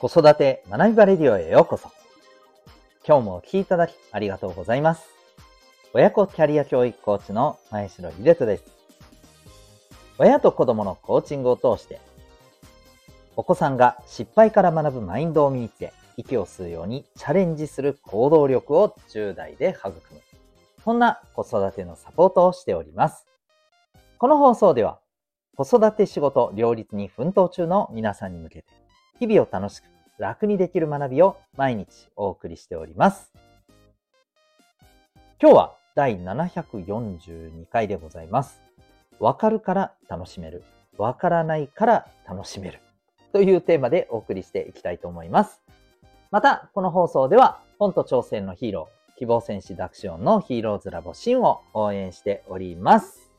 子育て学びバレディオへようこそ。今日もお聴きいただきありがとうございます。親子キャリア教育コーチの前城秀人です。親と子供のコーチングを通して、お子さんが失敗から学ぶマインドを身につけ、息を吸うようにチャレンジする行動力を10代で育む。そんな子育てのサポートをしております。この放送では、子育て仕事両立に奮闘中の皆さんに向けて、日々を楽しく楽にできる学びを毎日お送りしております。今日は第742回でございます。わかるから楽しめる。わからないから楽しめる。というテーマでお送りしていきたいと思います。また、この放送では、本と挑戦のヒーロー、希望戦士ダクシオンのヒーローズラボシンを応援しております。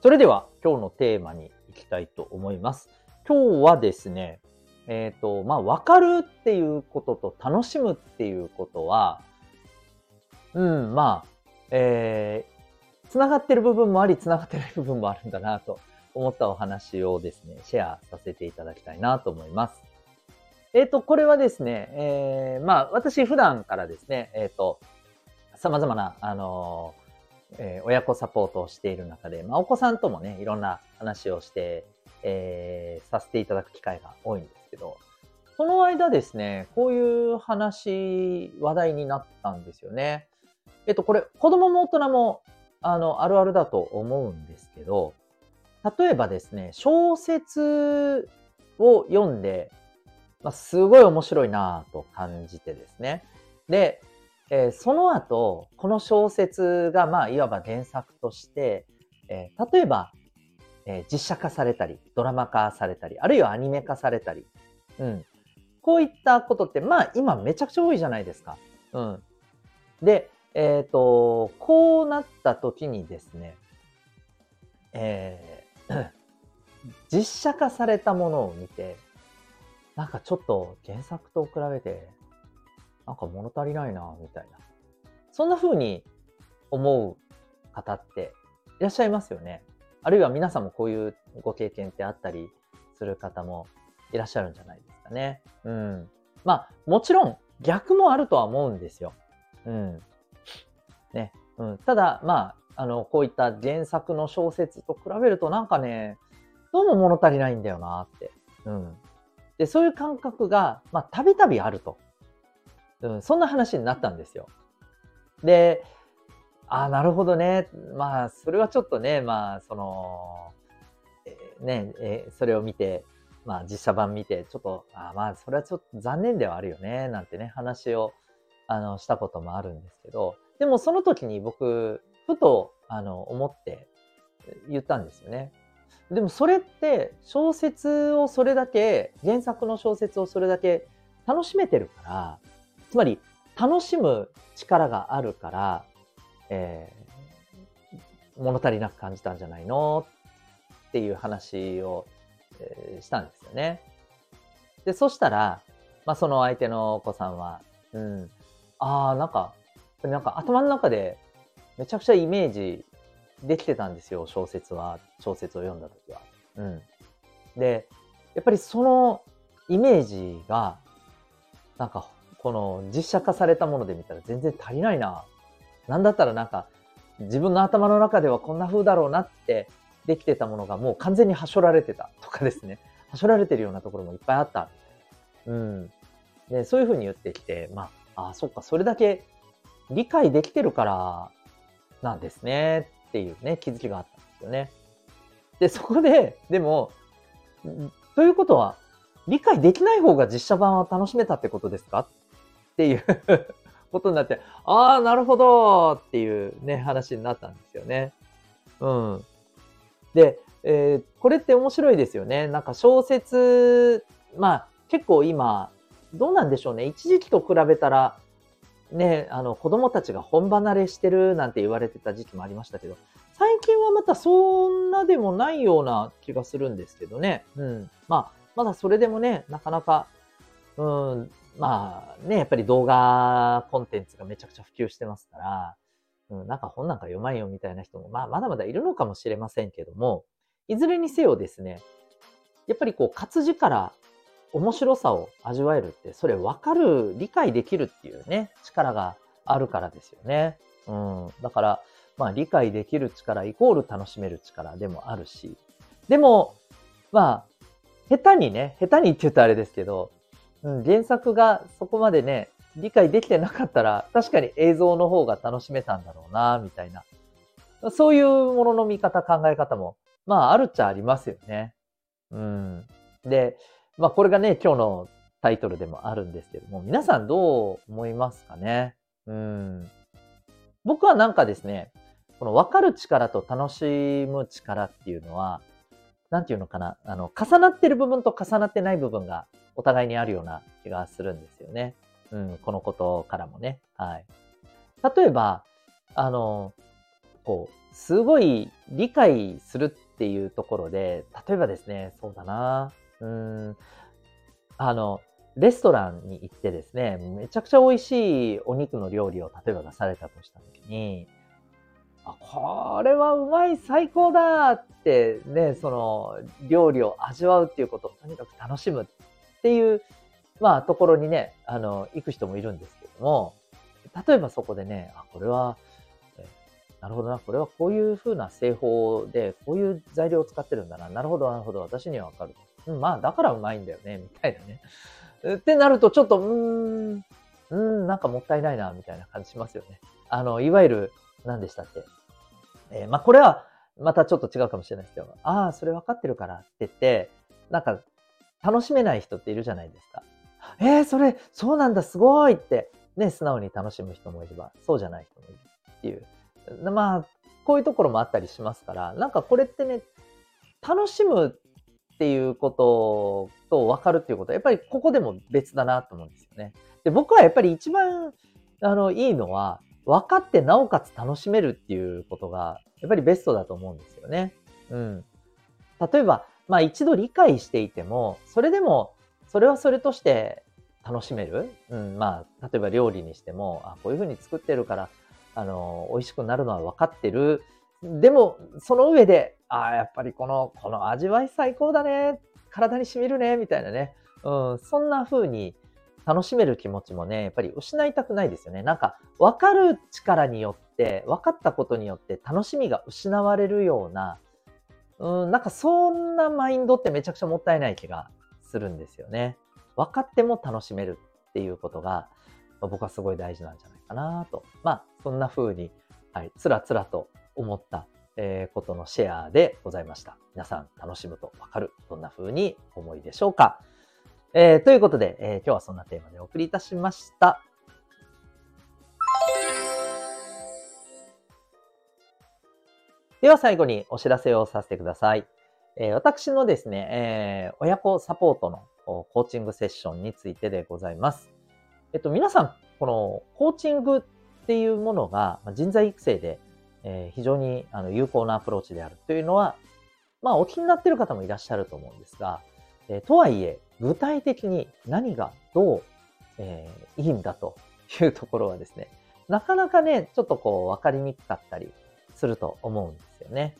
それでは今日のテーマに行きたいと思います。今日はですね、えっ、ー、と、まあ、わかるっていうことと楽しむっていうことは、うん、まあ、えー、つながってる部分もあり、つながってない部分もあるんだなと思ったお話をですね、シェアさせていただきたいなと思います。えっ、ー、と、これはですね、えー、まあ、私普段からですね、えっ、ー、と、様々な、あのえー、親子サポートをしている中で、まあ、お子さんともね、いろんな話をして、えー、させていただく機会が多いんですけど、その間ですね、こういう話、話題になったんですよね。えっと、これ、子供も大人も、あの、あるあるだと思うんですけど、例えばですね、小説を読んで、まあ、すごい面白いなと感じてですね。で、えー、その後、この小説が、まあ、いわば原作として、えー、例えば、えー、実写化されたり、ドラマ化されたり、あるいはアニメ化されたり、うん。こういったことって、まあ、今めちゃくちゃ多いじゃないですか。うん。で、えっ、と、こうなった時にですね、えー、実写化されたものを見て、なんかちょっと原作と比べてなんか物足りないな、みたいな。そんな風に思う方っていらっしゃいますよね。あるいは皆さんもこういうご経験ってあったりする方もいらっしゃるんじゃないですかね。うん。まあ、もちろん逆もあるとは思うんですよ。うん。ね。うん。ただ、まあ、あの、こういった原作の小説と比べるとなんかね、どうも物足りないんだよなって。うん。で、そういう感覚が、まあ、たびたびあると。うん、そんな話になったんですよ。で、ああ、なるほどね。まあ、それはちょっとね、まあ、その、えー、ね、えー、それを見て、まあ、実写版見て、ちょっと、あまあ、それはちょっと残念ではあるよね、なんてね、話を、あの、したこともあるんですけど、でもその時に僕、ふと、あの、思って言ったんですよね。でもそれって小説をそれだけ、原作の小説をそれだけ楽しめてるから、つまり、楽しむ力があるから、えー、物足りなく感じたんじゃないのっていう話を、えー、したんですよね。で、そしたら、まあ、その相手のお子さんは、うん、ああ、なんか、なんか頭の中でめちゃくちゃイメージできてたんですよ、小説は、小説を読んだ時は。うん。で、やっぱりそのイメージが、なんかこの実写化されたもので見たら全然足りないな。なんだったらなんか自分の頭の中ではこんな風だろうなってできてたものがもう完全にはしょられてたとかですね。はしょられてるようなところもいっぱいあった。うん。で、そういう風に言ってきて、まあ、あ、そっか、それだけ理解できてるからなんですねっていうね、気づきがあったんですよね。で、そこで、でも、ということは、理解できない方が実写版を楽しめたってことですか？っていう ことになって、ああ、なるほどっていうね、話になったんですよね。うん。で、えー、これって面白いですよね。なんか小説、まあ結構今、どうなんでしょうね。一時期と比べたら、ね、あの子供たちが本離れしてるなんて言われてた時期もありましたけど、最近はまたそんなでもないような気がするんですけどね。うん。まあ、まだそれでもね、なかなか、うん、まあね、やっぱり動画コンテンツがめちゃくちゃ普及してますから、うん、なんか本なんか読まんよみたいな人も、まあまだまだいるのかもしれませんけども、いずれにせよですね、やっぱりこう活字から面白さを味わえるって、それ分かる、理解できるっていうね、力があるからですよね。うん。だから、まあ理解できる力イコール楽しめる力でもあるし、でも、まあ、下手にね、下手にって言うとあれですけど、うん、原作がそこまでね、理解できてなかったら、確かに映像の方が楽しめたんだろうな、みたいな。そういうものの見方、考え方も、まあ、あるっちゃありますよね。うん。で、まあ、これがね、今日のタイトルでもあるんですけども、皆さんどう思いますかね？うん。僕はなんかですね、この分かる力と楽しむ力っていうのは、なんていうのかな、あの、重なってる部分と重なってない部分がお互いにあるような気がするんですよね。うん、このことからもね。はい。例えば、あの、こう、すごい理解するっていうところで、例えばですね、そうだな、うん、あの、レストランに行ってですね、めちゃくちゃ美味しいお肉の料理を例えば出されたとしたときに、あ、これはうまい、最高だってね、その料理を味わうっていうことをとにかく楽しむっっていう、まあところにね、あの、行く人もいるんですけども、例えばそこでね、あ、これは、なるほどな、これはこういう風な製法で、こういう材料を使ってるんだな。なるほど、なるほど、私にはわかる。うん、まあ、だからうまいんだよね、みたいなね。ってなると、ちょっと、うーん、うん、なんかもったいないな、みたいな感じしますよね。あの、いわゆる、何でしたっけ。えー、まあ、これは、またちょっと違うかもしれないですけど、ああ、それ分かってるからって言って、なんか、楽しめない人っているじゃないですか。えー、それ、そうなんだ、すごいって、ね、素直に楽しむ人もいれば、そうじゃない人もいるっていう。まあ、こういうところもあったりしますから、なんかこれってね、楽しむっていうことと分かるっていうことは、やっぱりここでも別だなと思うんですよね。で、僕はやっぱり一番、あの、いいのは、分かってなおかつ楽しめるっていうことが、やっぱりベストだと思うんですよね。うん。例えば、まあ一度理解していても、それでも、それはそれとして楽しめる？うん、まあ、例えば料理にしても、あ、こういうふうに作ってるから、あの、美味しくなるのは分かってる。でも、その上で、あ、やっぱりこの、この味わい最高だね。体に染みるね。みたいなね。うん、そんな風に楽しめる気持ちもね、やっぱり失いたくないですよね。なんか、分かる力によって、分かったことによって楽しみが失われるような、うん、なんかそんなマインドってめちゃくちゃもったいない気がするんですよね。分かっても楽しめるっていうことが、まあ、僕はすごい大事なんじゃないかなと。まあ、そんな風に、はい、つらつらと思った、えー、ことのシェアでございました。皆さん楽しむとわかる。どんな風に思いでしょうか。えー、ということで、えー、今日はそんなテーマでお送りいたしました。では最後にお知らせをさせてください。えー、私のですね、えー、親子サポートのコーチングセッションについてでございます。えっと、皆さん、このコーチングっていうものが人材育成で、えー、非常にあの有効なアプローチであるというのは、まあ、お気になっている方もいらっしゃると思うんですが、えー、とはいえ、具体的に何がどう、えー、いいんだというところはですね、なかなかね、ちょっとこう分かりにくかったりすると思うんですよね。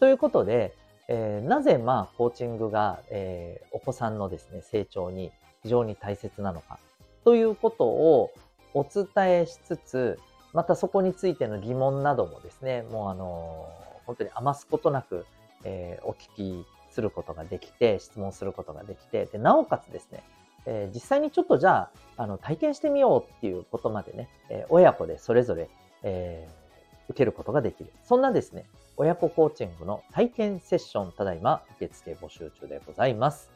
ということで、えー、なぜまあコーチングが、えー、お子さんのですね、成長に非常に大切なのかということをお伝えしつつ、またそこについての疑問などもですね、もうあの、本当に余すことなく、えー、お聞きすることができて、質問することができて、で、なおかつですね、えー、実際にちょっとじゃあ、あの、体験してみようっていうことまでね、えー、親子でそれぞれ、えー、受けることができる。そんなですね、親子コーチングの体験セッション、ただいま受付募集中でございます。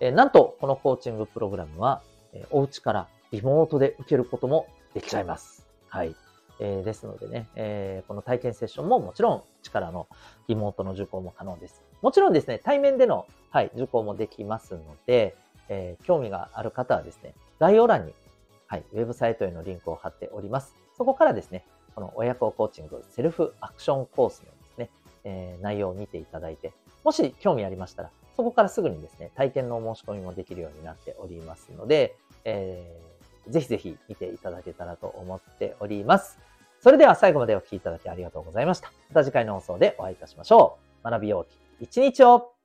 え、なんと、このコーチングプログラムは、えー、お家からリモートで受けることもできちゃいます。はい。えー、ですのでね、えー、この体験セッションももちろん力のリモートの受講も可能です。もちろんですね、対面での、はい、受講もできますので、えー、興味がある方はですね、概要欄に、はい、ウェブサイトへのリンクを貼っております。そこからですね、この親子コーチングセルフアクションコースのですね、えー、内容を見ていただいて、もし興味ありましたら、そこからすぐにですね、体験の申し込みもできるようになっておりますので、えーぜひぜひ見ていただけたらと思っております。それでは最後までお聴きいただきありがとうございました。また次回の放送でお会いいたしましょう。学びようき一日を